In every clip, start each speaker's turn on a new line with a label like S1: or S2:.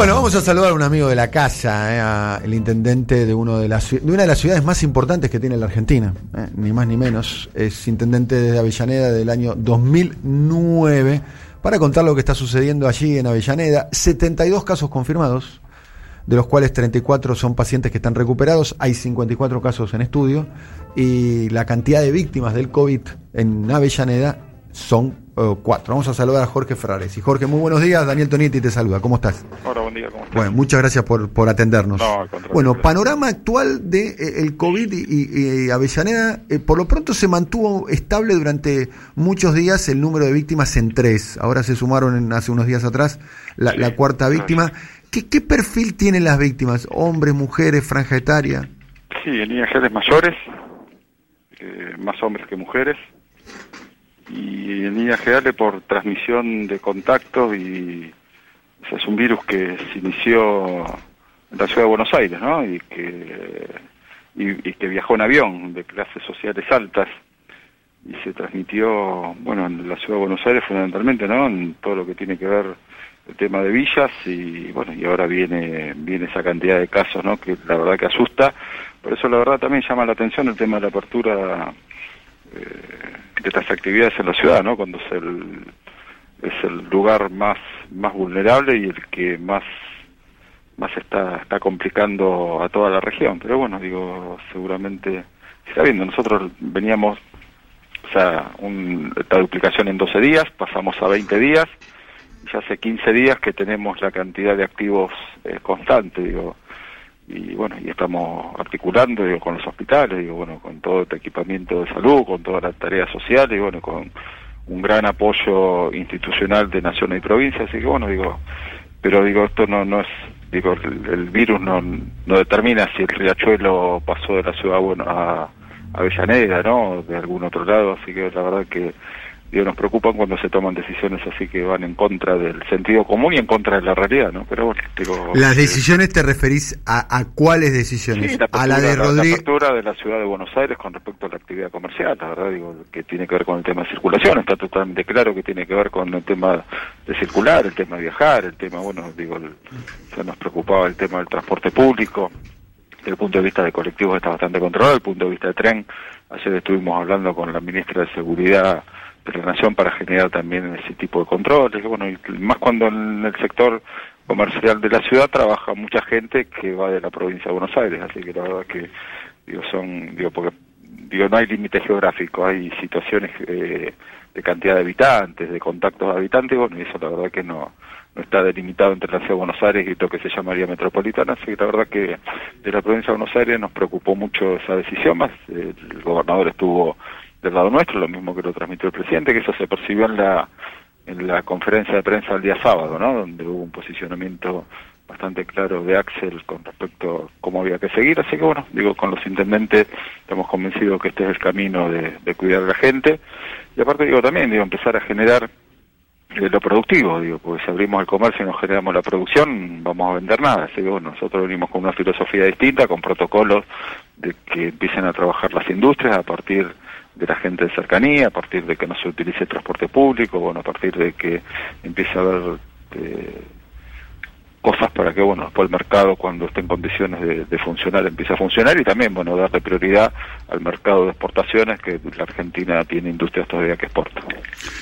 S1: Bueno, vamos a saludar a un amigo de la casa, eh, el intendente de, uno de, de una de las ciudades más importantes que tiene la Argentina, eh, ni más ni menos. Es intendente de Avellaneda del año 2009 para contar lo que está sucediendo allí en Avellaneda. 72 casos confirmados, de los cuales 34 son pacientes que están recuperados. Hay 54 casos en estudio y la cantidad de víctimas del COVID en Avellaneda son uh, cuatro. Vamos a saludar a Jorge Ferrares. Y Jorge, muy buenos días. Daniel Toniti te saluda. ¿Cómo estás?
S2: Hola, buen día. ¿Cómo estás?
S1: Bueno, muchas gracias por, por atendernos.
S2: No, al contrario,
S1: bueno, panorama actual de eh, el COVID y, y- y Avellaneda, eh, por lo pronto se mantuvo estable durante muchos días el número de víctimas en tres. Ahora se sumaron en- hace unos días atrás la,
S2: Sí,
S1: la cuarta víctima. ¿Qué, ¿Qué perfil tienen las víctimas? ¿Hombres, mujeres, franja etaria?
S2: Sí, en líneas generales mayores, eh, más hombres que mujeres, y en líneas generales por transmisión de contactos y es un virus que se inició en la ciudad de Buenos Aires, ¿no? Y que, y, y que viajó en avión de clases sociales altas y se transmitió, bueno, en la ciudad de Buenos Aires fundamentalmente, ¿no? En todo lo que tiene que ver el tema de villas y bueno, y ahora viene viene esa cantidad de casos, ¿no? Que la verdad que asusta. Por eso la verdad también llama la atención el tema de la apertura eh, de estas actividades en la ciudad, ¿no? Cuando es el es el lugar más más vulnerable y el que más más está está complicando a toda la región. Pero bueno, digo, seguramente se está viendo. Nosotros veníamos o sea, un, esta duplicación en 12 días, pasamos a 20 días, y ya hace 15 días que tenemos la cantidad de activos eh, constante, digo, y bueno, y estamos articulando, digo, con los hospitales, digo, bueno, con todo este equipamiento de salud, con todas las tareas sociales, y bueno, con un gran apoyo institucional de naciones y provincias, así que bueno, digo, pero digo, esto no, no es, digo, el, el virus no, no determina si el riachuelo pasó de la ciudad bueno, a, Avellaneda, ¿no? De algún otro lado, así que la verdad que digo, nos preocupan cuando se toman decisiones así que van en contra del sentido común y en contra de la realidad, ¿no? Pero bueno, digo...
S1: ¿Las
S2: eh,
S1: decisiones te referís a, a cuáles decisiones?
S2: Sí, la
S1: a la de
S2: apertura- la- la apertura de la ciudad de Buenos Aires con respecto a la actividad comercial, la verdad digo que tiene que ver con el tema de circulación, está totalmente claro que tiene que ver con el tema de circular, el tema de viajar, el tema, bueno, digo, el- ya nos preocupaba el tema del transporte público, desde el punto de vista de colectivos está bastante controlado, desde el punto de vista de tren, ayer estuvimos hablando con la ministra de Seguridad de la Nación para generar también ese tipo de controles, bueno, y más cuando en el sector comercial de la ciudad trabaja mucha gente que va de la provincia de Buenos Aires, así que la verdad que digo son digo porque digo no hay límite geográfico, hay situaciones eh, de cantidad de habitantes, de contactos de habitantes, bueno, y eso la verdad que no no está delimitado entre la ciudad de Buenos Aires y lo que se llamaría metropolitana, así que la verdad que de la provincia de Buenos Aires nos preocupó mucho esa decisión, más el gobernador estuvo del lado nuestro, lo mismo que lo transmitió el presidente, que eso se percibió en la en la conferencia de prensa el día sábado, ¿no? Donde hubo un posicionamiento bastante claro de Axel con respecto a cómo había que seguir. Así que bueno, digo, con los intendentes estamos convencidos que este es el camino de, de cuidar a la gente. Y aparte digo también, digo, empezar a generar eh, lo productivo, digo, porque si abrimos el comercio y no generamos la producción, vamos a vender nada. Así que bueno, nosotros venimos con una filosofía distinta, con protocolos de que empiecen a trabajar las industrias a partir de la gente de cercanía, a partir de que no se utilice el transporte público, bueno, a partir de que empiece a haber eh, cosas para que, bueno, después el mercado cuando esté en condiciones de, de funcionar empiece a funcionar y también, bueno, darle prioridad al mercado de exportaciones que la Argentina tiene industrias todavía que exportan.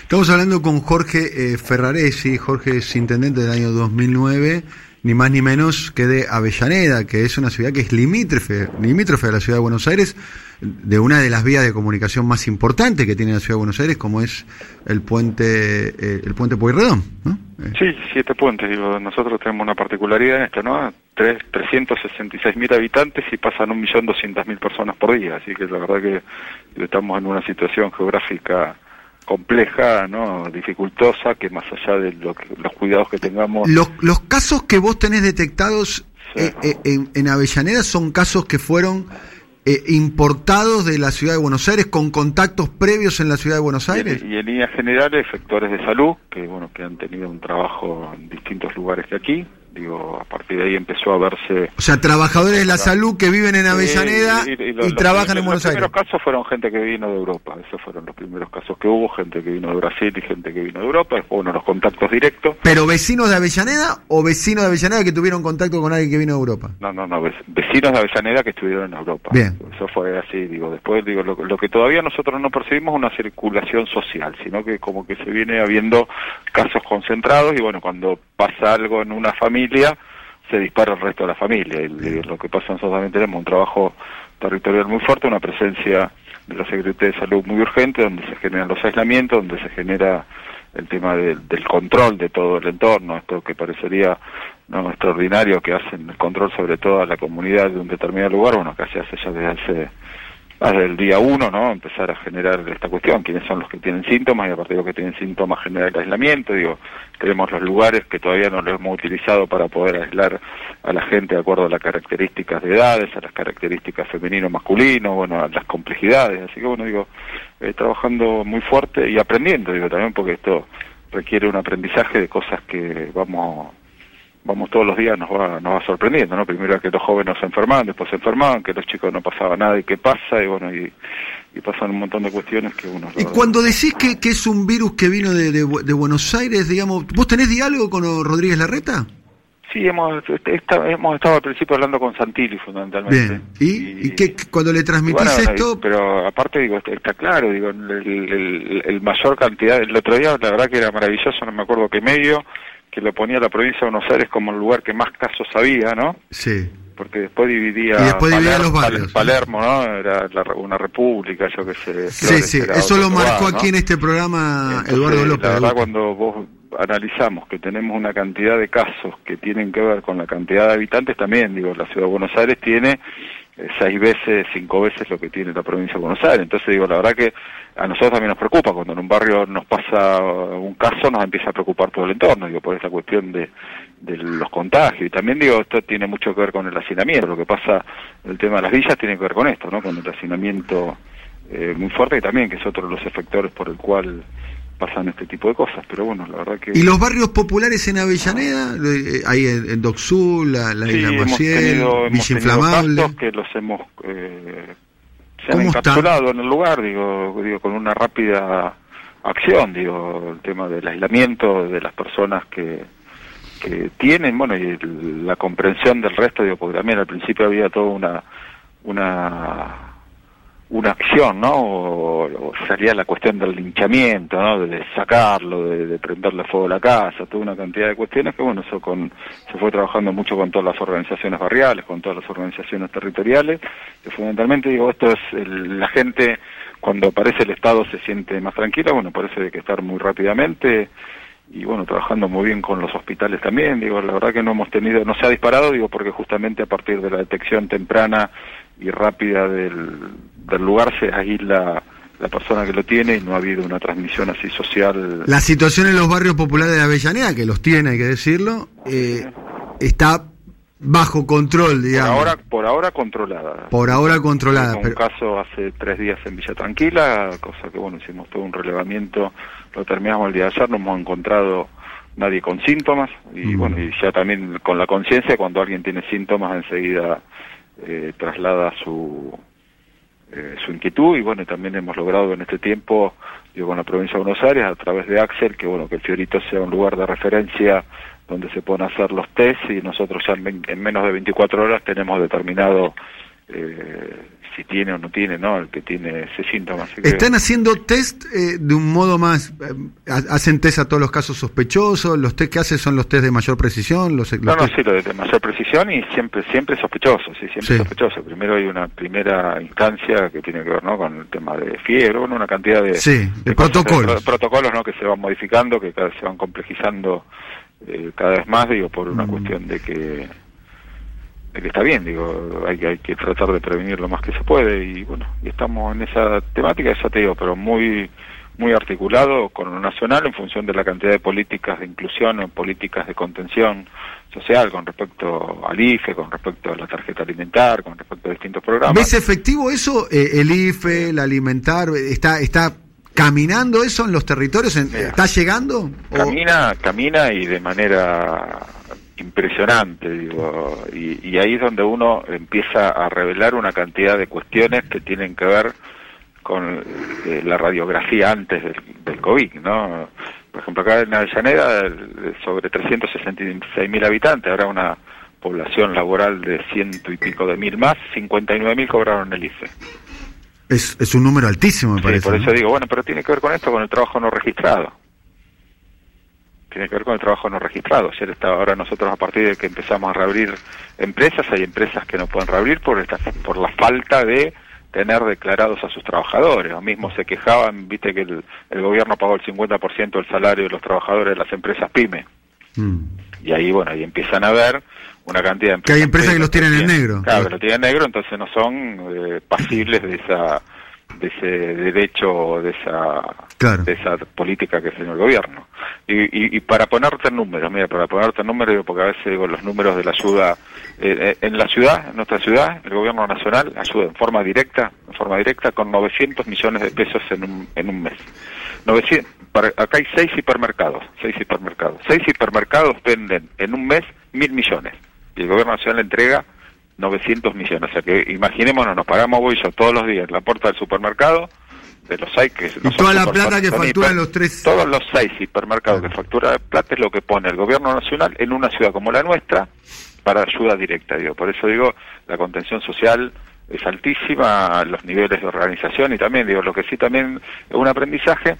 S1: Estamos hablando con Jorge eh, Ferraresi, Jorge es intendente del año 2009, ni más ni menos que de Avellaneda, que es una ciudad que es limítrofe, limítrofe a la ciudad de Buenos Aires, de una de las vías de comunicación más importantes que tiene la ciudad de Buenos Aires, como es el puente eh, el puente Pueyrredón, ¿no? Eh,
S2: Sí, siete puentes, digo, nosotros tenemos una particularidad en esto, ¿no? Tres, 366 mil habitantes y pasan un millón doscientas mil personas por día, así que la verdad que estamos en una situación geográfica compleja, ¿no? Dificultosa, que más allá de lo que- los cuidados que tengamos...
S1: Los, los casos que vos tenés detectados
S2: Sí.
S1: eh, eh, en, en Avellaneda son casos que fueron eh, importados de la ciudad de Buenos Aires con contactos previos en la ciudad de Buenos
S2: Y
S1: Aires.
S2: en, y en líneas generales, sectores de salud, que bueno, que han tenido un trabajo en distintos lugares que aquí, digo, a partir de ahí empezó a verse...
S1: O sea, trabajadores de la salud que viven en Avellaneda y, trabajan en Buenos Aires.
S2: Los primeros casos fueron gente que vino de Europa, esos fueron los primeros casos que hubo, gente que vino de Brasil y gente que vino de Europa, después uno los contactos directos.
S1: ¿Pero vecinos de Avellaneda o vecinos de Avellaneda que tuvieron contacto con alguien que vino de Europa?
S2: No, no, no, vecinos de Avellaneda que estuvieron en Europa.
S1: Bien.
S2: Eso fue así, digo, después digo, lo, lo que todavía nosotros no percibimos es una circulación social, sino que como que se viene habiendo casos concentrados y bueno, cuando pasa algo en una familia, se dispara el resto de la familia. Y, lo que pasa nosotros también tenemos un trabajo territorial muy fuerte, una presencia de la Secretaría de Salud muy urgente, donde se generan los aislamientos, donde se genera el tema del control de todo el entorno, esto que parecería no extraordinario que hacen el control sobre toda la comunidad de un determinado lugar, bueno, que se hace ya desde hace el día uno, ¿no? Empezar a generar esta cuestión, quiénes son los que tienen síntomas y a partir de los que tienen síntomas generar el aislamiento, digo, tenemos los lugares que todavía no los hemos utilizado para poder aislar a la gente de acuerdo a las características de edades, a las características femenino-masculino, bueno, a las complejidades, así que bueno, digo, eh, trabajando muy fuerte y aprendiendo, digo, también porque esto requiere un aprendizaje de cosas que vamos vamos todos los días nos va, nos va sorprendiendo, ¿no? Primero que los jóvenes se enfermaban, después se enfermaban, que los chicos no pasaba nada y qué pasa, y bueno, y, pasan un montón de cuestiones que uno...
S1: Y cuando decís que, que, es un virus que vino de, de, Buenos Aires, digamos, ¿vos tenés diálogo con Rodríguez Larreta?
S2: Sí, hemos, hemos estado al principio hablando con Santilli fundamentalmente.
S1: Bien. ¿Y, qué, cuando le transmitís esto?
S2: Pero aparte, digo, está, claro, digo, el, el, mayor cantidad, el otro día la verdad que era maravilloso, no me acuerdo qué medio, que lo ponía la provincia de Buenos Aires como el lugar que más casos había, ¿no?
S1: Sí.
S2: Porque después dividía,
S1: los barrios.
S2: Palermo, ¿no? Era una república, yo qué sé.
S1: Sí, sí, eso lo marcó aquí en este programa Eduardo López.
S2: La verdad, cuando vos analizamos que tenemos una cantidad de casos que tienen que ver con la cantidad de habitantes, también, digo, la ciudad de Buenos Aires tiene seis veces, cinco veces lo que tiene la provincia de Buenos Aires. Entonces, digo, la verdad que a nosotros también nos preocupa, cuando en un barrio nos pasa un caso, nos empieza a preocupar todo el entorno, digo, por esta cuestión de, de los contagios. Y también, digo, esto tiene mucho que ver con el hacinamiento. Lo que pasa, el tema de las villas tiene que ver con esto, ¿no? Con el hacinamiento eh, muy fuerte y también que es otro de los efectores por el cual pasan este tipo de cosas, pero bueno, la verdad que...
S1: ¿Y los barrios populares en Avellaneda? Hay en, en Doxul, la, la Isla Maciel, Villa Inflamable...
S2: que los hemos... Eh, se han encapsulado en el lugar, digo, digo, con una rápida acción, digo, el tema del aislamiento de las personas que, que tienen, bueno, y la comprensión del resto, digo, porque también al principio había toda una, una una acción, ¿no? O, salía la cuestión del linchamiento, ¿no? De sacarlo, de, prenderle fuego a la casa, toda una cantidad de cuestiones que, bueno, eso con, se fue trabajando mucho con todas las organizaciones barriales, con todas las organizaciones territoriales, que fundamentalmente, digo, esto es, la gente, cuando aparece el Estado se siente más tranquila, bueno, parece que estar muy rápidamente, y bueno, trabajando muy bien con los hospitales también, digo, la verdad que no hemos tenido, no se ha disparado, digo, porque justamente a partir de la detección temprana y rápida del, del lugar se aísla la persona que lo tiene y no ha habido una transmisión así social.
S1: La situación en los barrios populares de Avellaneda, que los tiene, hay que decirlo, eh, está bajo control, digamos.
S2: Por ahora, por ahora controlada.
S1: Por ahora controlada.
S2: Un caso hace tres días en Villa Tranquila, cosa que bueno, hicimos todo un relevamiento, lo terminamos el día de ayer, no hemos encontrado nadie con síntomas y mm. bueno, y ya también con la conciencia, cuando alguien tiene síntomas enseguida eh, traslada su eh, su inquietud y bueno, también hemos logrado en este tiempo, digo, con la provincia de Buenos Aires, a través de Axel, que bueno, que el Fiorito sea un lugar de referencia donde se puedan hacer los test y nosotros ya en, menos de 24 horas tenemos determinado eh, si tiene o no tiene, ¿no? El que tiene ese síntoma.
S1: ¿Están haciendo test eh, de un modo más, eh, hacen test a todos los casos sospechosos? ¿Los test que hacen son los test de mayor precisión? Los,
S2: no, no, sí, los de mayor precisión y siempre siempre sospechosos, sí, siempre sospechosos. Primero hay una primera instancia que tiene que ver, ¿no? Con el tema de fiebre, bueno, una cantidad de,
S1: sí, de, protocolos.
S2: protocolos, ¿no? Que se van modificando, que cada vez se van complejizando eh, cada vez más, digo, por una mm. cuestión de que que está bien, digo, hay, hay que tratar de prevenir lo más que se puede y bueno, y estamos en esa temática, eso te digo, pero muy muy articulado con lo nacional en función de la cantidad de políticas de inclusión o políticas de contención social con respecto al IFE, con respecto a la tarjeta alimentar, con respecto a distintos programas.
S1: ¿Ves efectivo eso, eh, el IFE, el alimentar, está está caminando eso en los territorios? ¿Está llegando?
S2: Camina, camina y de manera impresionante, digo, y, y, ahí es donde uno empieza a revelar una cantidad de cuestiones que tienen que ver con eh, la radiografía antes del, del, COVID, ¿no? Por ejemplo, acá en Avellaneda, sobre 366 mil habitantes, ahora una población laboral de ciento y pico de mil más, 59 mil cobraron el IFE.
S1: Es, es un número altísimo, me
S2: sí,
S1: parece.
S2: Por eso digo, bueno, pero tiene que ver con esto, con el trabajo no registrado tiene que ver con el trabajo no registrado. Ayer estaba, ahora nosotros a partir de que empezamos a reabrir empresas, hay empresas que no pueden reabrir por esta, por la falta de tener declarados a sus trabajadores. Lo mismo se quejaban, viste que el, el gobierno pagó el 50% del salario de los trabajadores de las empresas PYME. Mm. Y ahí, bueno, ahí empiezan a ver una cantidad de
S1: empresas. Que hay empresas que los tienen en negro.
S2: Claro, que lo tienen en negro, entonces no son eh, pasibles de esa de ese derecho, de esa, de esa política que tiene el gobierno. Y, y, para ponerte números, mira, para ponerte números, porque a veces digo, los números de la ayuda, eh, eh, en la ciudad, en nuestra ciudad, el gobierno nacional ayuda en forma directa, en forma directa con 900 millones de pesos en un, en un mes. 900, para, acá hay seis hipermercados, seis hipermercados. Seis hipermercados venden en un mes mil millones. Y el gobierno nacional entrega 900 millones. O sea que imaginémonos, nos pagamos bolsos todos los días en la puerta del supermercado, de los seis que...
S1: Y toda la plata que facturan los tres...
S2: Todos los seis hipermercados que factura plata es lo que pone el gobierno nacional en una ciudad como la nuestra para ayuda directa. Digo. Por eso digo, la contención social es altísima, los niveles de organización y también, digo, lo que sí también es un aprendizaje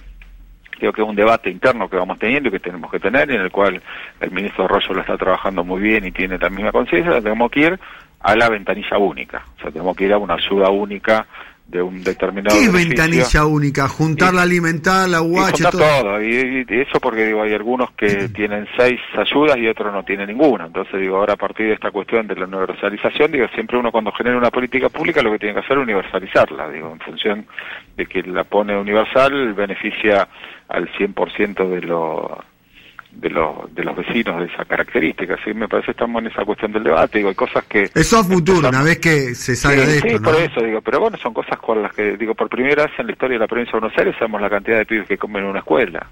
S2: creo que es un debate interno que vamos teniendo y que tenemos que tener, en el cual el ministro Arroyo lo está trabajando muy bien y tiene la misma conciencia, tenemos que ir a la ventanilla única. O sea, tenemos que ir a una ayuda única de un determinado
S1: ¿Qué ventanilla única? Juntar la alimentar, la UH,
S2: todo. todo. Y, eso porque digo, hay algunos que tienen seis ayudas y otros no tienen ninguna. Entonces digo, ahora a partir de esta cuestión de la universalización, digo, siempre uno cuando genera una política pública lo que tiene que hacer es universalizarla. Digo, en función de que la pone universal, beneficia al 100% de los de los de los vecinos de esa característica. ¿sí? Me parece que estamos en esa cuestión del debate. Digo, hay cosas que...
S1: Eso a futuro, una vez que se salga de esto,
S2: Sí, por eso digo. Pero bueno, son cosas con las que, digo, por primera vez en la historia de la provincia de Buenos Aires sabemos la cantidad de pibes que comen en una escuela.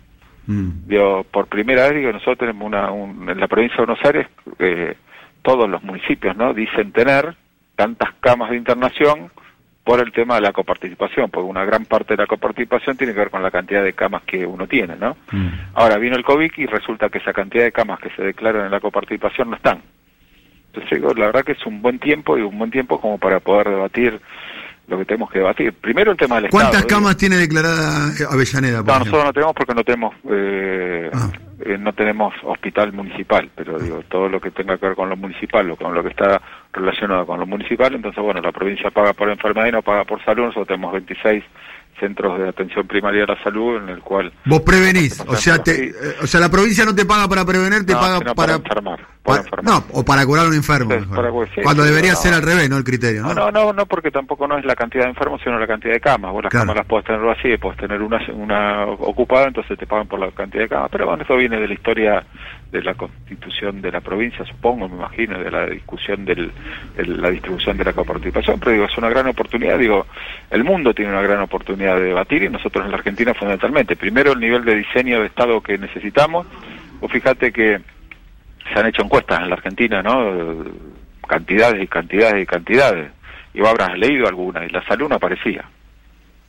S2: Mm. Digo, por primera vez, digo, nosotros tenemos una... en la provincia de Buenos Aires, eh, todos los municipios, ¿no? Dicen tener tantas camas de internación por el tema de la coparticipación, porque una gran parte de la coparticipación tiene que ver con la cantidad de camas que uno tiene, ¿no? Mm. Ahora vino el COVID y resulta que esa cantidad de camas que se declaran en la coparticipación no están. Entonces, digo, la verdad que es un buen tiempo y un buen tiempo como para poder debatir lo que tenemos que debatir. Primero el tema del
S1: ¿Cuántas camas tiene declarada Avellaneda?
S2: no, nosotros no tenemos porque no tenemos eh, ah. eh, no tenemos hospital municipal, pero digo todo lo que tenga que ver con lo municipal, o con lo que está relacionado con lo municipal, entonces bueno, la provincia paga por enfermedad y no paga por salud, nosotros tenemos 26 centros de atención primaria de la salud en el cual
S1: vos prevenís o sea te, eh, o sea la provincia no te paga para prevenir te paga para,
S2: enfermar,
S1: no o para curar un enfermo cuando debería ser al revés no el criterio
S2: ¿no? no no no porque tampoco no es la cantidad de enfermos sino la cantidad de camas. Vos las camas las puedes tener así puedes tener una una ocupada entonces te pagan por la cantidad de camas. Pero bueno eso viene de la historia de la constitución de la provincia supongo me imagino de la discusión del la distribución de la coparticipación pero digo es una gran oportunidad digo el mundo tiene una gran oportunidad de debatir y nosotros en la Argentina fundamentalmente. Primero el nivel de diseño de Estado que necesitamos. o fíjate que se han hecho encuestas en la Argentina, ¿no? Cantidades y cantidades y cantidades. Y vos habrás leído algunas y la salud no aparecía.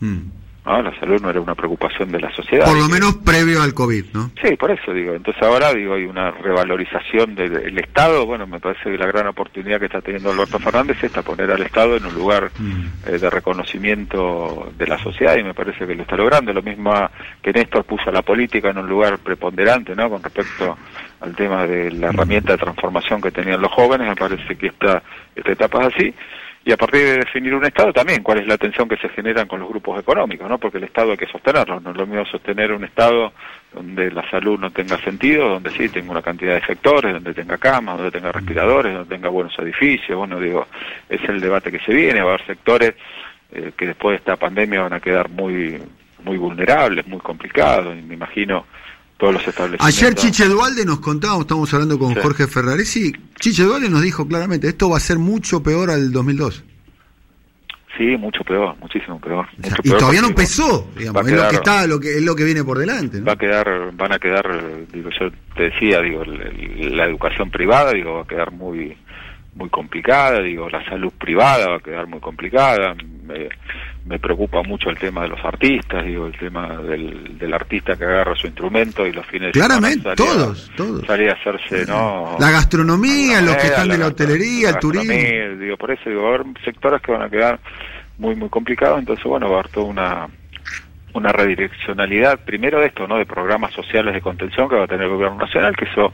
S2: Mm. La salud no era una preocupación de la sociedad.
S1: Por lo menos previo al COVID, ¿no?
S2: Sí, por eso digo. Entonces ahora digo hay una revalorización del Estado. Bueno, me parece que la gran oportunidad que está teniendo Alberto Fernández es esta, poner al Estado en un lugar mm. eh, de reconocimiento de la sociedad y me parece que lo está logrando. Lo mismo que Néstor puso a la política en un lugar preponderante, ¿no? Con respecto al tema de la mm. herramienta de transformación que tenían los jóvenes, me parece que esta, esta etapa es así y a partir de definir un Estado también cuál es la tensión que se genera con los grupos económicos, ¿no? Porque el Estado hay que sostenerlo, no es lo mismo sostener un Estado donde la salud no tenga sentido, donde sí tenga una cantidad de sectores, donde tenga camas, donde tenga respiradores, donde tenga buenos edificios, bueno, digo, es el debate que se viene, va a haber sectores eh, que después de esta pandemia van a quedar muy muy vulnerables, muy complicados, y me imagino todos los establecimientos.
S1: Ayer Chiche Dualde nos contaba, estamos hablando con Jorge Ferraresi, Chiche Dualde nos dijo claramente, esto va a ser mucho peor al 2002.
S2: Sí, mucho peor, muchísimo peor.
S1: y todavía no empezó, digamos, es lo que está, lo que es lo que viene por delante.
S2: Va a quedar, van a quedar, digo, yo te decía, digo, la educación privada, digo, va a quedar muy muy complicada, digo, la salud privada va a quedar muy complicada, me, me preocupa mucho el tema de los artistas, digo, el tema del, del artista que agarra su instrumento y los fines
S1: Claramente, todos, todos.
S2: Salir a hacerse, ¿no?
S1: La gastronomía, los que están de la hotelería, el turismo.
S2: Digo, por eso digo, va a haber sectores que van a quedar muy, muy complicados, entonces, bueno, va a haber toda una una redireccionalidad primero de esto, ¿no? De programas sociales de contención que va a tener el gobierno nacional, que eso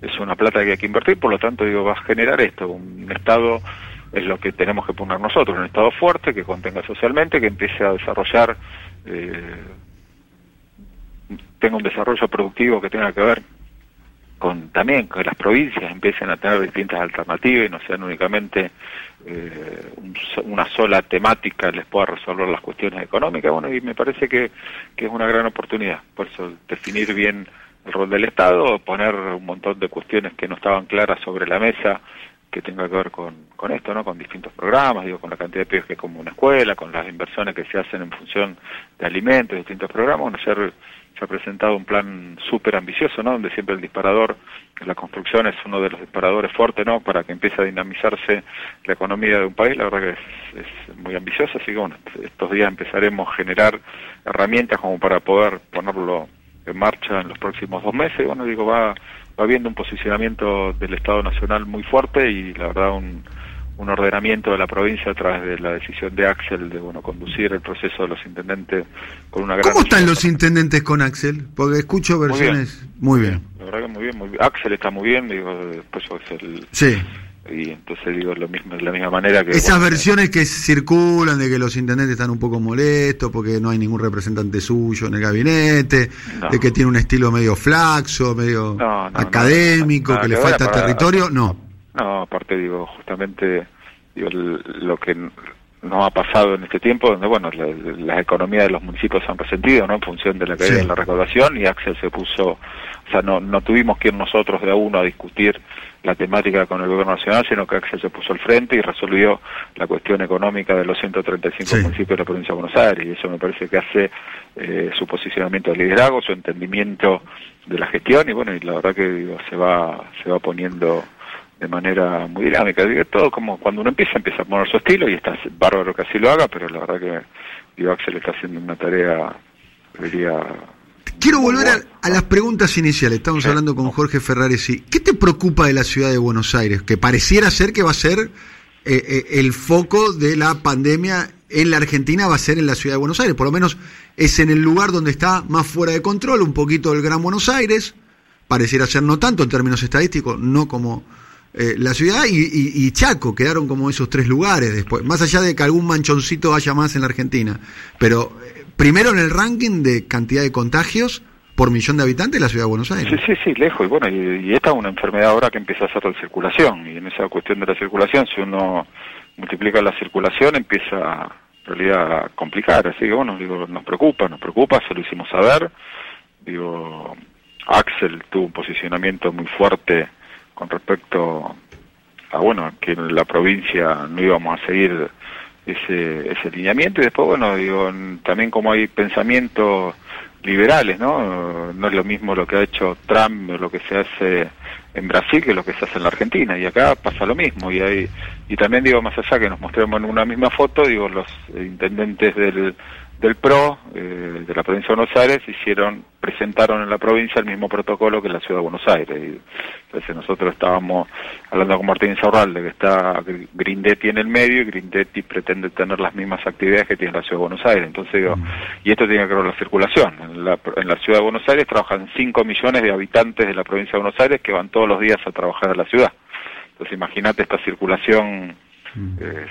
S2: es una plata que hay que invertir, por lo tanto, digo, va a generar esto, un Estado es lo que tenemos que poner nosotros, un Estado fuerte que contenga socialmente, que empiece a desarrollar, eh, tenga un desarrollo productivo que tenga que ver con también que las provincias empiecen a tener distintas alternativas y no sean únicamente eh, una sola temática les pueda resolver las cuestiones económicas. Bueno, y me parece que, que es una gran oportunidad. Por eso definir bien el rol del Estado, poner un montón de cuestiones que no estaban claras sobre la mesa que tenga que ver con, con esto, ¿no? Con distintos programas, digo, con la cantidad de pibes que como una escuela, con las inversiones que se hacen en función de alimentos, distintos programas. Bueno, ayer se ha presentado un plan súper ambicioso, ¿no? Donde siempre el disparador, la construcción es uno de los disparadores fuertes, ¿no? Para que empiece a dinamizarse la economía de un país. La verdad que es, es muy ambicioso, así que bueno, estos días empezaremos a generar herramientas como para poder ponerlo en marcha en los próximos dos meses. Bueno, digo, va, va habiendo un posicionamiento del Estado Nacional muy fuerte y la verdad un, un ordenamiento de la provincia a través de la decisión de Axel de bueno conducir el proceso de los intendentes con una gran...
S1: ¿Cómo están los intendentes con Axel? Porque escucho versiones... Muy bien.
S2: La verdad que muy bien, muy bien. Axel está muy bien, digo, después es el...
S1: Sí
S2: y entonces digo lo mismo de la misma manera que
S1: esas versiones que circulan de que los intendentes están un poco molestos porque no hay ningún representante suyo en el gabinete de que tiene un estilo medio flaxo medio académico que le falta territorio no.
S2: No aparte digo justamente digo lo que no ha pasado en este tiempo donde bueno las economías de los municipios se han resentido no en función de la caída de la recaudación y Axel se puso o sea no no tuvimos que ir nosotros de a uno a discutir la temática con el gobierno nacional, sino que Axel se puso al frente y resolvió la cuestión económica de los 135 municipios de la provincia de Buenos Aires. Y eso me parece que hace eh, su posicionamiento de liderazgo, su entendimiento de la gestión y bueno, y la verdad que se va se va poniendo de manera muy dinámica. Digo, todo como cuando uno empieza, empieza a poner su estilo y está bárbaro que así lo haga, pero la verdad que digo, Axel está haciendo una tarea, diría,
S1: Quiero volver a, las preguntas iniciales. Estamos hablando con Jorge Ferraresi. ¿Qué te preocupa de la ciudad de Buenos Aires? Que pareciera ser que va a ser eh, eh, el foco de la pandemia en la Argentina, va a ser en la ciudad de Buenos Aires. Por lo menos es en el lugar donde está más fuera de control, un poquito el Gran Buenos Aires. Pareciera ser no tanto en términos estadísticos, no como eh, la ciudad y, Chaco quedaron como esos tres lugares después, más allá de que algún manchoncito haya más en la Argentina. Pero primero en el ranking de cantidad de contagios por millón de habitantes la ciudad de Buenos Aires.
S2: Sí, sí, sí, lejos. Y bueno, y, esta es una enfermedad ahora que empieza a hacer la circulación. Y en esa cuestión de la circulación, si uno multiplica la circulación, empieza en realidad a complicar. Así que bueno, digo, nos preocupa, nos preocupa, se lo hicimos saber. Digo, Axel tuvo un posicionamiento muy fuerte con respecto a, bueno, que en la provincia no íbamos a seguir ese, ese lineamiento. Y después, bueno, digo, también como hay pensamientos liberales, ¿no? No es lo mismo lo que ha hecho Trump o lo que se hace en Brasil que lo que se hace en la Argentina. Y acá pasa lo mismo. Y hay y también digo más allá que nos mostremos en una misma foto digo los intendentes del del PRO eh, de la provincia de Buenos Aires hicieron presentaron en la provincia el mismo protocolo que en la ciudad de Buenos Aires. Y entonces nosotros estábamos hablando con Martín de que está Grindetti en el medio y Grindetti pretende tener las mismas actividades que tiene la ciudad de Buenos Aires. Entonces digo mm. y esto tiene que ver con la circulación. En la, en la ciudad de Buenos Aires trabajan 5 millones de habitantes de la provincia de Buenos Aires que van todos los días a trabajar a la ciudad. Entonces imagínate esta circulación mm. eh,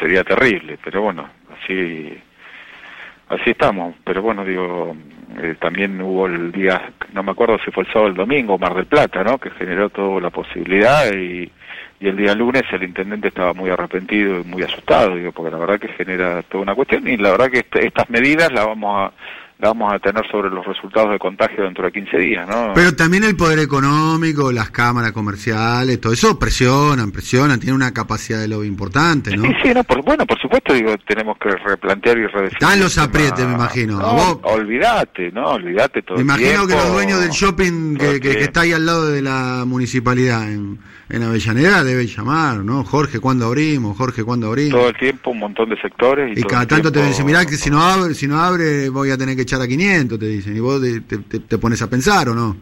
S2: sería terrible pero bueno así así estamos, pero bueno, digo, eh, también hubo el día, no me acuerdo si fue el sábado o el domingo, Mar del Plata, ¿no? Que generó toda la posibilidad y, y el día lunes el intendente estaba muy arrepentido y muy asustado, digo, porque la verdad que genera toda una cuestión y la verdad que este, estas medidas las vamos a vamos a tener sobre los resultados de contagio dentro de 15 días, ¿no?
S1: Pero también el poder económico, las cámaras comerciales, todo eso presionan, presionan, tiene una capacidad de lobby importante, ¿no?
S2: Sí, sí, no, por, bueno, por supuesto, digo, tenemos que replantear y redefinir.
S1: Están los aprietes, me imagino.
S2: No, olvídate, ¿no? Olvídate todo
S1: Me imagino que los dueños del shopping que, que, está ahí al lado de la municipalidad en, en Avellaneda deben llamar, ¿no? Jorge, ¿cuándo abrimos? Jorge, ¿cuándo abrimos?
S2: Todo el tiempo, un montón de sectores.
S1: Y, cada tanto te dicen, mirá, que si no abre, si no abre voy a tener que a 500, te dicen, y vos te, te, pones a pensar o no.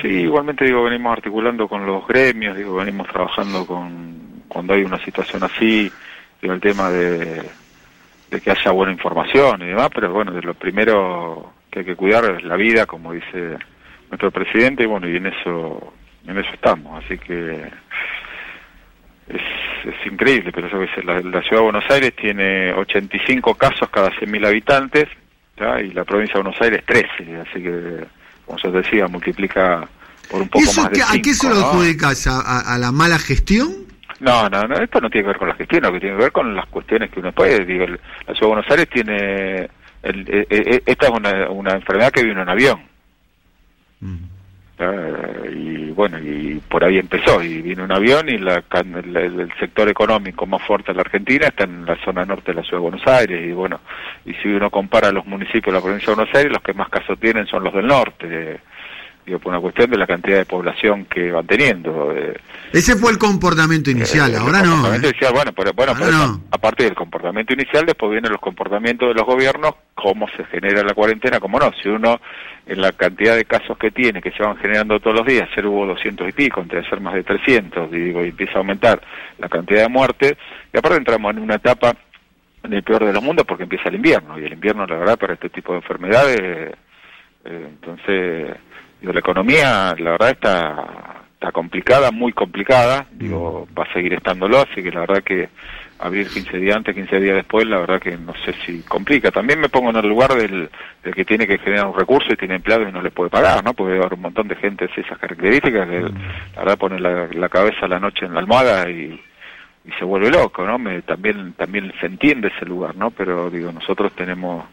S2: Sí, igualmente digo, venimos articulando con los gremios, digo, venimos trabajando con, cuando hay una situación así, digo, el tema de, de que haya buena información y demás, pero bueno, de lo primero que hay que cuidar es la vida, como dice nuestro presidente, y bueno, y en eso, en eso estamos, así que es, es increíble, pero eso que la, la ciudad de Buenos Aires tiene 85 casos cada 100.000 habitantes, y la provincia de Buenos Aires 13, así que, como se decía, multiplica por un poco más de
S1: ¿A qué se lo adjudicas? ¿A, ¿A, la mala gestión?
S2: No, no, no, esto no tiene que ver con la gestión, lo que tiene que ver con las cuestiones que uno puede. Digo, la ciudad de Buenos Aires tiene. El, e, e, e, esta es una, una enfermedad que vino en avión. Y bueno, y por ahí empezó, y vino un avión y la, el, sector económico más fuerte de la Argentina está en la zona norte de la ciudad de Buenos Aires, y bueno, y si uno compara los municipios de la provincia de Buenos Aires, los que más casos tienen son los del norte, digo, por una cuestión de la cantidad de población que van teniendo.
S1: Ese fue el comportamiento inicial, eh, ahora no.
S2: ¿eh? bueno, bueno aparte del comportamiento inicial, después vienen los comportamientos de los gobiernos, cómo se genera la cuarentena, cómo no. Si uno en la cantidad de casos que tiene, que se van generando todos los días, ayer hubo 200 y pico, entre ser más de 300, y digo, y empieza a aumentar la cantidad de muertes, y aparte entramos en una etapa del peor de los mundos porque empieza el invierno, y el invierno, la verdad, para este tipo de enfermedades, eh, entonces, digo, la economía, la verdad, está, está complicada, muy complicada, digo, va a seguir estándolo, así que la verdad que abrir 15 días antes, 15 días después, la verdad que no sé si complica. También me pongo en el lugar del, que tiene que generar un recurso y tiene empleado y no le puede pagar, ¿no? Porque haber un montón de gente de esas características que la verdad pone la, cabeza la noche en la almohada y, y se vuelve loco, ¿no? Me, también, también se entiende ese lugar, ¿no? Pero digo, nosotros tenemos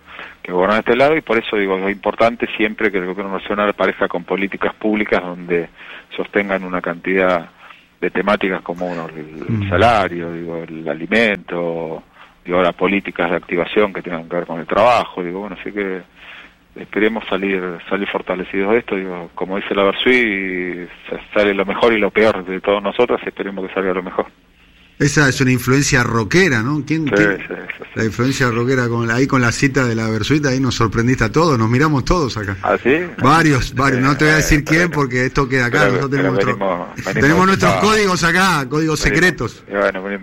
S2: que gobernar este lado y por eso digo, es importante siempre que el gobierno nacional aparezca con políticas públicas donde sostengan una cantidad de temáticas como el, mm. salario, digo, el alimento, digo, las políticas de activación que tengan que ver con el trabajo, digo, bueno, así que esperemos salir salir fortalecidos de esto, digo, como dice la Versui, sale lo mejor y lo peor de todos nosotros, esperemos que salga lo mejor.
S1: Esa es una influencia rockera, ¿no? ¿Quién, la influencia rockera con ahí con la cita de la Versuita, ahí nos sorprendiste a todos, nos miramos todos acá.
S2: ¿Ah, sí?
S1: Varios, varios. No te voy a decir quién porque esto queda acá. Nosotros tenemos, nuestros códigos acá, códigos secretos.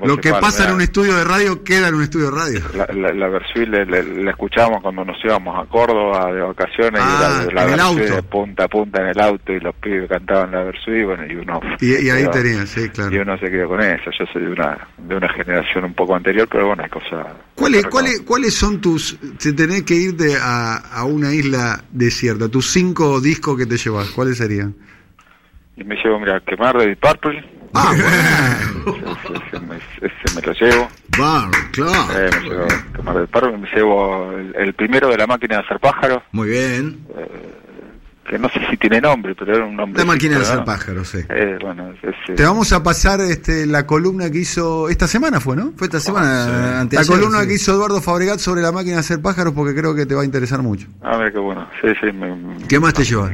S1: Lo que pasa en un estudio de radio queda en un estudio de radio.
S2: La, la, la la escuchábamos cuando nos íbamos a Córdoba de vacaciones
S1: ah, y la, en el auto. de
S2: punta a punta en el auto y los pibes cantaban la Versuit bueno, y uno...
S1: Y, ahí sí, claro.
S2: Y uno se quedó con eso. Yo soy de una de una generación un poco anterior, pero bueno, hay cosas...
S1: ¿Cuáles, ¿cuáles, ¿Cuáles son tus, si tenés que irte a, a una isla desierta, tus cinco discos que te llevas, cuáles serían?
S2: Y me llevo, mira, Quemar de Deep Purple.
S1: Ah,
S2: bueno. ese, me, lo llevo.
S1: Bar, claro.
S2: Eh, me llevo Quemar de Deep Purple, me llevo el, primero de la máquina de hacer pájaros.
S1: Muy bien.
S2: Eh, que no sé si tiene nombre, pero era un nombre.
S1: La máquina de hacer pájaros, sí.
S2: Eh, bueno,
S1: Te vamos a pasar este, la columna que hizo esta semana, ¿fue, no?
S3: Fue esta semana.
S1: Ah, la columna que hizo Eduardo Fabregat sobre la máquina de hacer pájaros porque creo que te va a interesar mucho.
S2: A ver, qué bueno. Sí, sí.
S1: ¿Qué más te llevas?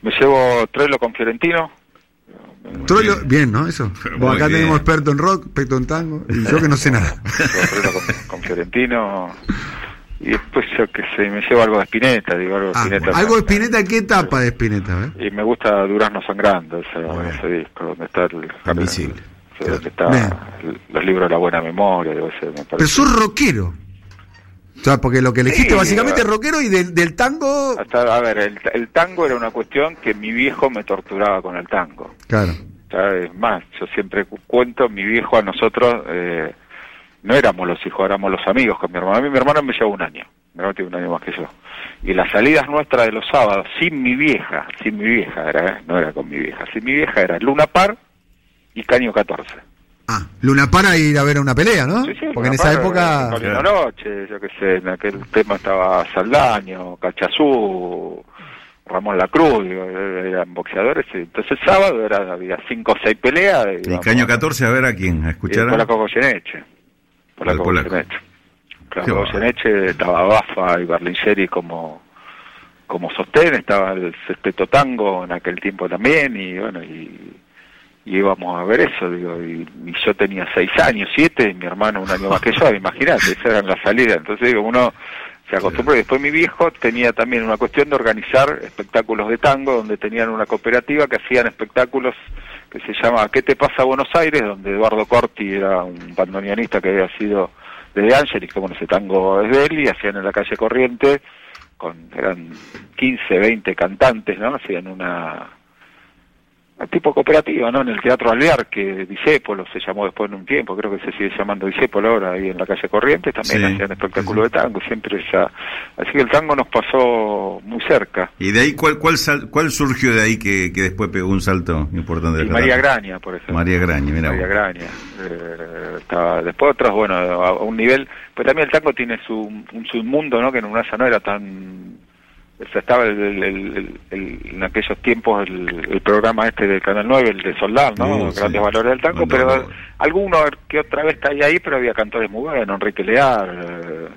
S2: me llevo Trello con Fiorentino.
S1: Trello, bien, ¿no? Eso. acá tenemos experto en rock, experto en tango, y yo que no sé nada.
S2: Con, con Fiorentino. Y después yo que sé, me llevo algo de Espineta, digo algo de
S1: ah,
S2: Espineta.
S1: ¿Algo de Espineta? ¿Qué etapa de Espineta?
S2: Eh? Y me gusta Durazno Sangrando, ese, ese disco, donde está el...
S1: Invisible.
S2: Donde está los libros de la buena memoria, me
S1: parece. Pero sos rockero. O sea, porque lo que elegiste básicamente es rockero y del, tango...
S2: Hasta, a ver, el, el, tango era una cuestión que mi viejo me torturaba con el tango.
S1: Claro.
S2: Es más, yo siempre cuento, mi viejo a nosotros... Eh, no éramos los hijos, éramos los amigos con mi hermano. A mí mi hermano me lleva un año, mi hermano tiene un año más que yo. Y las salidas nuestras de los sábados, sin mi vieja, sin mi vieja, era, ¿eh? no era con mi vieja, sin mi vieja era Luna Par y Caño 14.
S1: Ah, Luna para ir a ver una pelea, ¿no?
S2: Sí, sí,
S1: Porque en esa
S2: Park,
S1: época...
S2: Colina Noche, yo qué sé, en aquel tema estaba Saldaño, Cachazú, Ramón Lacruz, digo, eran boxeadores. y Entonces el sábado era, había cinco o seis peleas.
S3: Y Caño 14, a ver a quién, a
S2: y
S3: escuchar.
S2: Polaco Goyeneche. Polaco.
S3: Polaco.
S2: Claro, estaba Bafa y Berlingeri como como sostén, estaba el Sexteto Tango en aquel tiempo también, y bueno, y, y íbamos a ver eso, digo, y, y yo tenía seis años, siete, y mi hermano un año más que yo, imagínate, esa era la salida, entonces digo, uno se acostumbró, y después mi viejo tenía también una cuestión de organizar espectáculos de tango, donde tenían una cooperativa que hacían espectáculos que se llama ¿Qué te pasa Buenos Aires? donde Eduardo Corti era un bandoneonista que había sido de Angelis, que bueno, ese tango es de él, y hacían en la calle Corriente, con eran 15, 20 cantantes, ¿no? Hacían una tipo cooperativa, ¿no? En el Teatro Alvear, que Disépolo se llamó después en un tiempo, creo que se sigue llamando Disépolo ahora, ahí en la calle Corrientes, también
S3: Sí,
S2: hacían espectáculos de tango, siempre esa... Así que el tango nos pasó muy cerca.
S3: Y de ahí, ¿cuál, cuál, sal- cuál surgió de ahí que, que después pegó un salto importante?
S2: Y María? Graña, por ejemplo.
S3: María Graña, mira.
S2: María Graña. Eh, estaba, después otros, bueno, a un nivel, pero también el tango tiene su, un submundo, ¿no? Que en UNASA no era tan... estaba el, el- el- en aquellos tiempos el, el programa este del Canal 9, el de Soldar, ¿no?
S3: Uh, sí.
S2: Grandes valores del tango,
S3: Cuando-
S2: pero alguno que otra vez caía ahí, pero había cantores muy buenos, Enrique Lear, eh,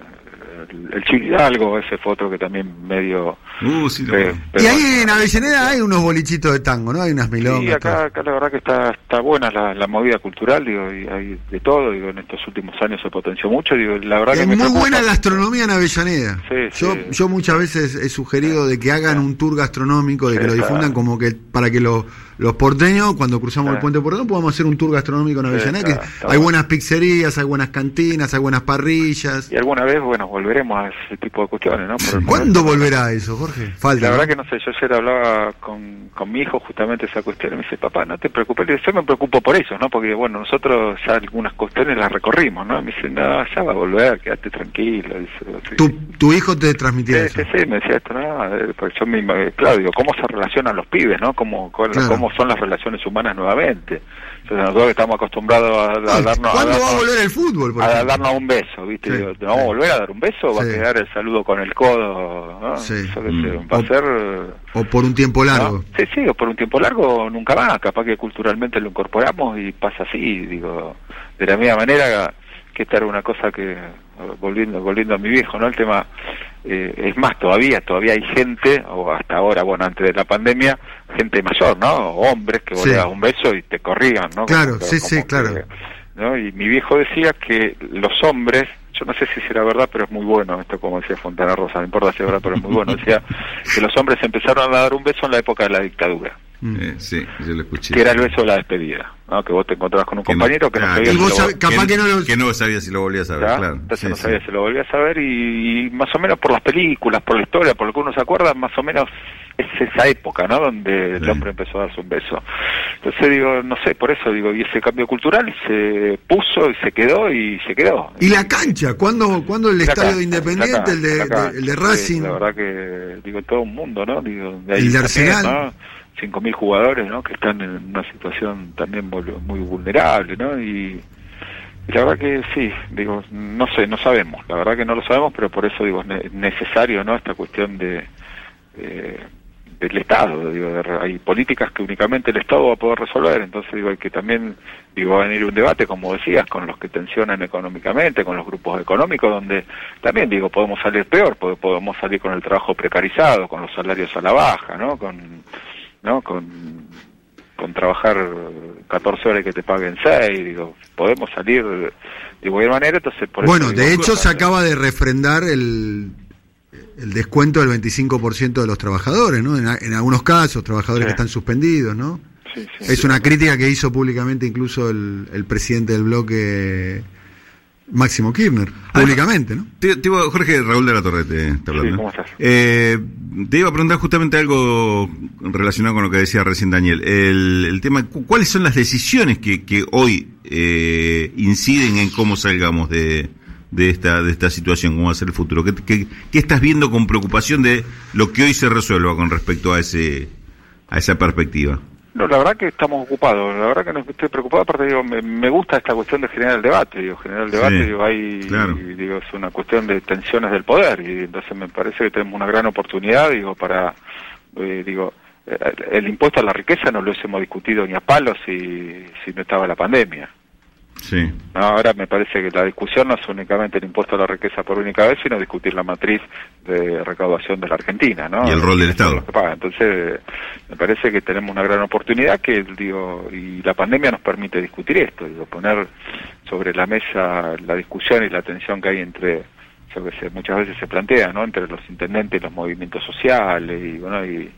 S2: el, Chile Hidalgo, ese fue otro que también medio...
S3: Uh, sí, lo-
S2: eh,
S1: Y ahí en Avellaneda hay unos bolichitos de tango, ¿no? Hay unas milongas.
S2: Sí, acá, acá la verdad que está está buena la, la movida cultural, digo, y hay de todo, digo, en estos últimos años se potenció mucho, digo, la verdad que
S1: Es muy
S2: preocupa.
S1: buena gastronomía en Avellaneda.
S2: Sí,
S1: yo,
S2: sí.
S1: yo muchas veces he sugerido de que hagan un tour gastronómico, de que lo difundan como que para que los, los porteños, cuando cruzamos el
S2: Sí.
S1: puente porteño, podamos hacer un tour gastronómico en
S2: Sí,
S1: Avellaneda.
S2: claro,
S1: que
S2: está
S1: hay
S2: bueno.
S1: buenas pizzerías, hay buenas cantinas, hay buenas parrillas.
S2: Y alguna vez, bueno, volveremos a ese tipo de cuestiones, ¿no? Por
S1: ¿Cuándo volverá eso, Jorge? Falta.
S2: La
S1: ¿no?
S2: verdad que no sé, yo ayer hablaba con, con mi hijo justamente esa cuestión y me dice, papá, no te preocupes, Le digo, yo me preocupo por ellos, ¿no? Porque, bueno, nosotros ya algunas cuestiones las recorrimos, ¿no? Me dice, no, ya va a volver, quédate tranquilo. Dice,
S1: tu, tu hijo te transmitía
S2: Sí,
S1: eso.
S2: sí, sí, me decía esto, no, eh, porque yo mismo, eh, claro, digo, ¿cómo se relacionan los pibes, no? ¿Cómo,
S1: Claro.
S2: cómo son las relaciones humanas nuevamente? O sea, nosotros que estamos acostumbrados a, a
S1: Ay,
S2: darnos...
S1: ¿Cuándo
S2: a
S1: va a
S2: darnos-
S1: volver el fútbol? por
S2: a darnos un beso, ¿viste?
S1: Sí,
S2: Digo, ¿te vamos a volver a dar un beso o va a quedar el saludo con el codo? ¿no? Qué sé,
S3: Mm.
S2: va
S1: O-
S2: a ser...
S1: O por un tiempo largo.
S2: ¿no? Sí, sí, o por un tiempo largo nunca más. Capaz que culturalmente lo incorporamos y pasa así, digo, de la misma manera que esta era una cosa que, volviendo volviendo a mi viejo, ¿no? El tema, eh, es más, todavía, todavía hay gente, o hasta ahora, bueno, antes de la pandemia, gente mayor, ¿no? Hombres que vos
S1: Sí.
S2: le das un beso y te corrían, ¿no?
S1: Claro,
S2: Como
S1: sí, sí, claro.
S2: ¿no? Y mi viejo decía que los hombres, yo no sé si será verdad, pero es muy bueno, esto como decía Fontana Rosa, no importa si es verdad, pero es muy bueno, decía que los hombres empezaron a dar un beso en la época de la dictadura.
S3: Eh, sí, yo lo escuché.
S2: que era el beso de la despedida, ¿no? Que vos te encontrabas con un
S3: Que no-
S2: compañero que no
S3: claro,
S2: sabía
S1: Y
S2: si lo-
S1: sabés- capaz que no lo-
S3: que no sabía si lo volvías a ver,
S2: ¿ya?
S3: claro.
S2: Entonces
S3: Sí,
S2: no
S3: sí.
S2: sabía si lo volvías a ver y, y más o menos por las películas, por la historia, por lo que uno se acuerda, más o menos es esa época, ¿no? Donde el hombre empezó a darse un beso. Entonces digo, no sé, por eso digo, y ese cambio cultural se puso y se quedó y se quedó.
S1: ¿Y la cancha? ¿Cuándo, ¿cuándo el
S2: La
S1: estadio
S2: cancha,
S1: de Independiente, el, de,
S2: la cancha,
S1: de- el de
S2: sí,
S1: Racing?
S2: la verdad que, digo, todo un mundo, ¿no? Digo, de
S1: El de
S2: también,
S1: Arsenal.
S2: ¿no? 5.000 jugadores, ¿no? Que están en una situación también muy, vulnerable, ¿no? Y, la verdad que sí, digo, no sé, no sabemos, la verdad que no lo sabemos, pero por eso digo, es ne- necesario, ¿no? Esta cuestión de... eh, del Estado, digo, de hay políticas que únicamente el Estado va a poder resolver, entonces digo, hay que también, digo, va a venir un debate, como decías, con los que tensionan económicamente, con los grupos económicos, donde también, digo, podemos salir peor, po- podemos salir con el trabajo precarizado, con los salarios a la baja, ¿no? Con, ¿no? Con, con trabajar 14 horas y que te paguen 6, digo, podemos salir de cualquier manera, entonces por eso
S1: Bueno,
S2: digo,
S1: de hecho se acaba de refrendar el, el descuento del 25% de los trabajadores, ¿no? En, en algunos casos, trabajadores
S2: Sí.
S1: que están suspendidos, ¿no?
S2: Sí, sí,
S1: Es una crítica que hizo públicamente incluso el, el presidente del bloque, Máximo Kirchner, públicamente, ¿no?
S3: Te, te iba- Jorge Raúl de la Torre te está hablando.
S2: Sí, ¿cómo estás?
S3: Eh, te iba a preguntar justamente algo relacionado con lo que decía recién Daniel. El, el tema, cu- ¿cuáles son las decisiones que, que hoy eh, inciden en cómo salgamos de, de esta de esta situación, cómo va a ser el futuro? ¿Qué, qué, qué estás viendo con preocupación de lo que hoy se resuelva con respecto a ese a esa perspectiva?
S2: No, la verdad que estamos ocupados, la verdad que no estoy preocupado, aparte digo, me, me gusta esta cuestión de generar el debate, digo, generar el debate,
S3: Sí,
S2: digo, hay,
S3: claro.
S2: y, digo, es una cuestión de tensiones del poder, y entonces me parece que tenemos una gran oportunidad, digo, para, eh, digo, eh, el impuesto a la riqueza no lo hemos discutido ni a palos si, si no estaba la pandemia.
S3: Sí.
S2: Ahora me parece que la discusión no es únicamente el impuesto a la riqueza por única vez, sino discutir la matriz de recaudación de la Argentina, ¿no?
S3: Y el rol del Estado.
S2: Entonces, me parece que tenemos una gran oportunidad que, digo, y la pandemia nos permite discutir esto, digo, poner sobre la mesa la discusión y la tensión que hay entre, yo que muchas veces se plantea, ¿no? Entre los intendentes y los movimientos sociales y, bueno, y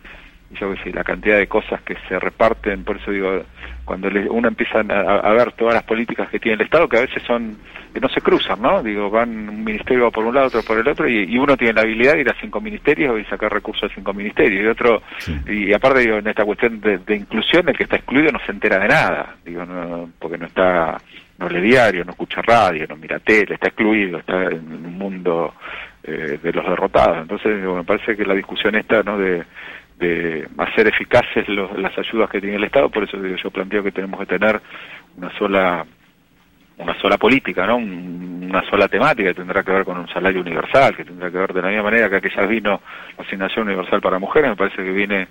S2: yo que sé, la cantidad de cosas que se reparten, por eso digo, cuando le- uno empieza a, a ver todas las políticas que tiene el Estado, que a veces son, que no se cruzan, ¿no? Digo, van un ministerio va por un lado, otro por el otro, y, y uno tiene la habilidad de ir a cinco ministerios y sacar recursos a cinco ministerios, y otro,
S3: Sí.
S2: y aparte digo, en esta cuestión de, de inclusión, el que está excluido no se entera de nada, digo, no, porque no está, no lee diario, no escucha radio, no mira tele, está excluido, está en un mundo eh, de los derrotados. Entonces, digo, me parece que la discusión esta, ¿no? De, de hacer eficaces los- las ayudas que tiene el Estado, por eso digo, yo planteo que tenemos que tener una sola una sola política, ¿no? Un- una sola temática que tendrá que ver con un salario universal, que tendrá que ver de la misma manera que aquella vino la asignación universal para mujeres, me parece que viene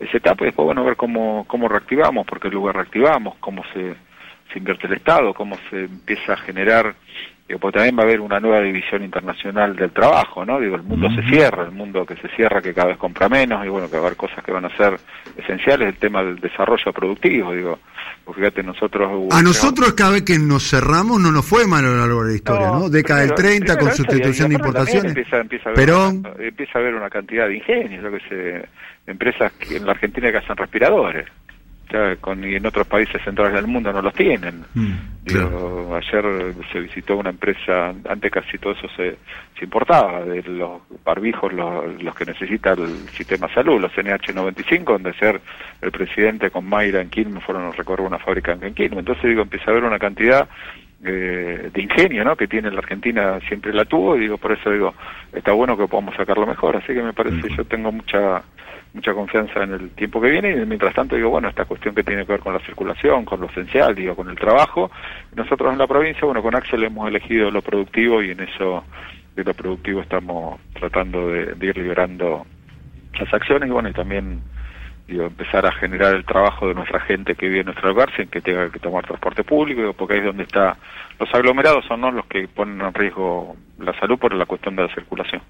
S2: esa etapa y después, bueno, ver cómo, cómo reactivamos, por qué lugar reactivamos, cómo se, se invierte el Estado, cómo se empieza a generar, digo, porque también va a haber una nueva división internacional del trabajo, ¿no? Digo, el mundo se cierra, el mundo que se cierra, que cada vez compra menos, y bueno, que va a haber cosas que van a ser esenciales, el tema del desarrollo productivo, digo, porque fíjate, nosotros...
S1: A nosotros cada vez que nos cerramos no nos fue mal a lo largo de la historia, ¿no? Década del
S2: primero-
S1: 30 con sustitución de importaciones.
S2: Empieza, empieza a haber
S1: Perón.
S2: una, empieza a haber una cantidad de ingenios, yo que sé, empresas que en la Argentina que hacen respiradores. Ya con, y en otros países centrales del mundo no los tienen.
S1: Mm,
S2: Digo, Ayer se visitó una empresa, antes casi todo eso se, se importaba, de los barbijos, los, los que necesita el sistema de salud, los NH95, donde ayer el presidente con Mayra en Quilmes fueron a recorrer una fábrica en Quilmes. Entonces digo, empieza a haber una cantidad eh, de ingenio ¿no? que tiene la Argentina, siempre la tuvo, y digo, por eso digo, está bueno que podamos sacarlo mejor. Así que me parece, yo tengo mucha mucha confianza en el tiempo que viene y mientras tanto digo, bueno, esta cuestión que tiene que ver con la circulación, con lo esencial, digo, con el trabajo, nosotros en la provincia, bueno, con Axel hemos elegido lo productivo y en eso de lo productivo estamos tratando de, de ir liberando las acciones y bueno, y también digo, empezar a generar el trabajo de nuestra gente que vive en nuestro lugar sin que tenga que tomar transporte público, digo, porque ahí es donde está, los aglomerados son ¿no? los que ponen en riesgo la salud por la cuestión de la circulación.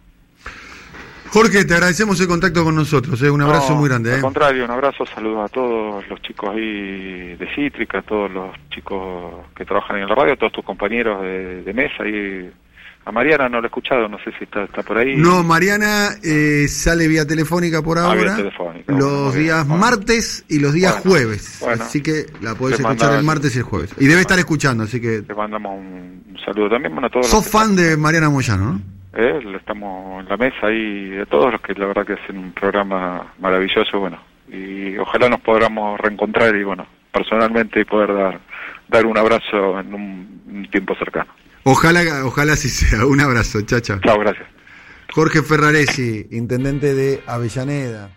S1: Jorge, te agradecemos el contacto con nosotros, ¿eh? un abrazo
S2: No,
S1: muy grande.
S2: Al
S1: ¿eh?
S2: contrario, un abrazo, saludos a todos los chicos ahí de Cítrica, a todos los chicos que trabajan en la radio, a todos tus compañeros de, de mesa y a Mariana no la he escuchado, no sé si está, está por ahí.
S1: No, Mariana eh, sale vía telefónica por
S2: Ah, vía
S1: ahora,
S2: telefónica, bueno,
S1: los días
S2: bueno.
S1: martes y los días
S2: Bueno,
S1: jueves, así que la podés escuchar el martes y el jueves. Y debe estar escuchando, así que...
S2: Le mandamos un, saludo también bueno, a todos
S1: Sos fan de Mariana Moyano, ¿no?
S2: Eh, le estamos en la mesa y de todos los que la verdad que hacen un programa maravilloso, bueno, y ojalá nos podamos reencontrar y bueno, personalmente y poder dar dar un abrazo en un, un tiempo cercano.
S1: Ojalá, ojalá así sea. Un abrazo, chao.
S2: Chao, gracias.
S1: Jorge Ferraresi, intendente de Avellaneda.